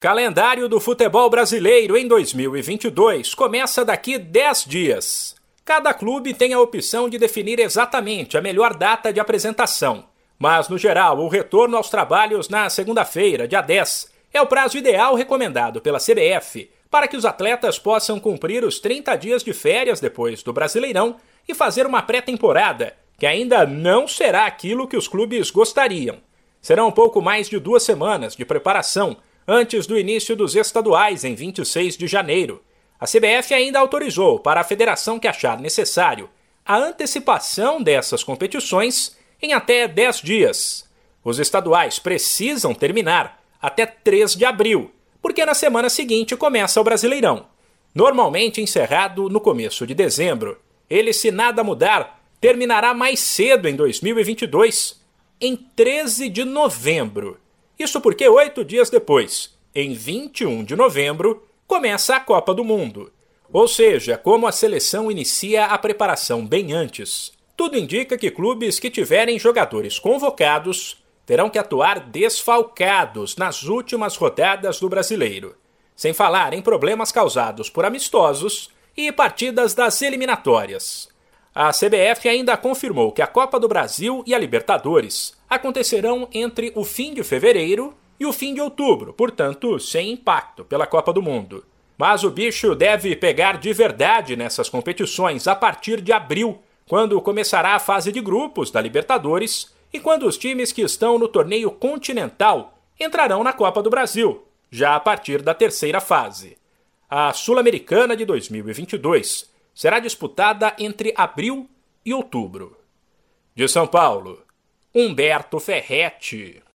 Calendário do futebol brasileiro em 2022 começa daqui 10 dias. Cada clube tem a opção de definir exatamente a melhor data de apresentação, mas no geral, o retorno aos trabalhos na segunda-feira, dia 10, é o prazo ideal recomendado pela CBF para que os atletas possam cumprir os 30 dias de férias depois do Brasileirão e fazer uma pré-temporada, que ainda não será aquilo que os clubes gostariam. Serão um pouco mais de duas semanas de preparação antes do início dos estaduais em 26 de janeiro. A CBF ainda autorizou para a federação que achar necessário a antecipação dessas competições em até 10 dias. Os estaduais precisam terminar até 3 de abril, porque na semana seguinte começa o Brasileirão. Normalmente encerrado no começo de dezembro, ele, se nada mudar, terminará mais cedo em 2022, em 13 de novembro. Isso porque oito dias depois, em 21 de novembro, começa a Copa do Mundo. Ou seja, como a seleção inicia a preparação bem antes, tudo indica que clubes que tiverem jogadores convocados terão que atuar desfalcados nas últimas rodadas do brasileiro, sem falar em problemas causados por amistosos e partidas das eliminatórias. A CBF ainda confirmou que a Copa do Brasil e a Libertadores acontecerão entre o fim de fevereiro e o fim de outubro, portanto, sem impacto pela Copa do Mundo. Mas o bicho deve pegar de verdade nessas competições a partir de abril, quando começará a fase de grupos da Libertadores e quando os times que estão no torneio continental entrarão na Copa do Brasil, já a partir da terceira fase. A Sul-Americana de 2022 será disputada entre abril e outubro. De São Paulo, Humberto Ferretti.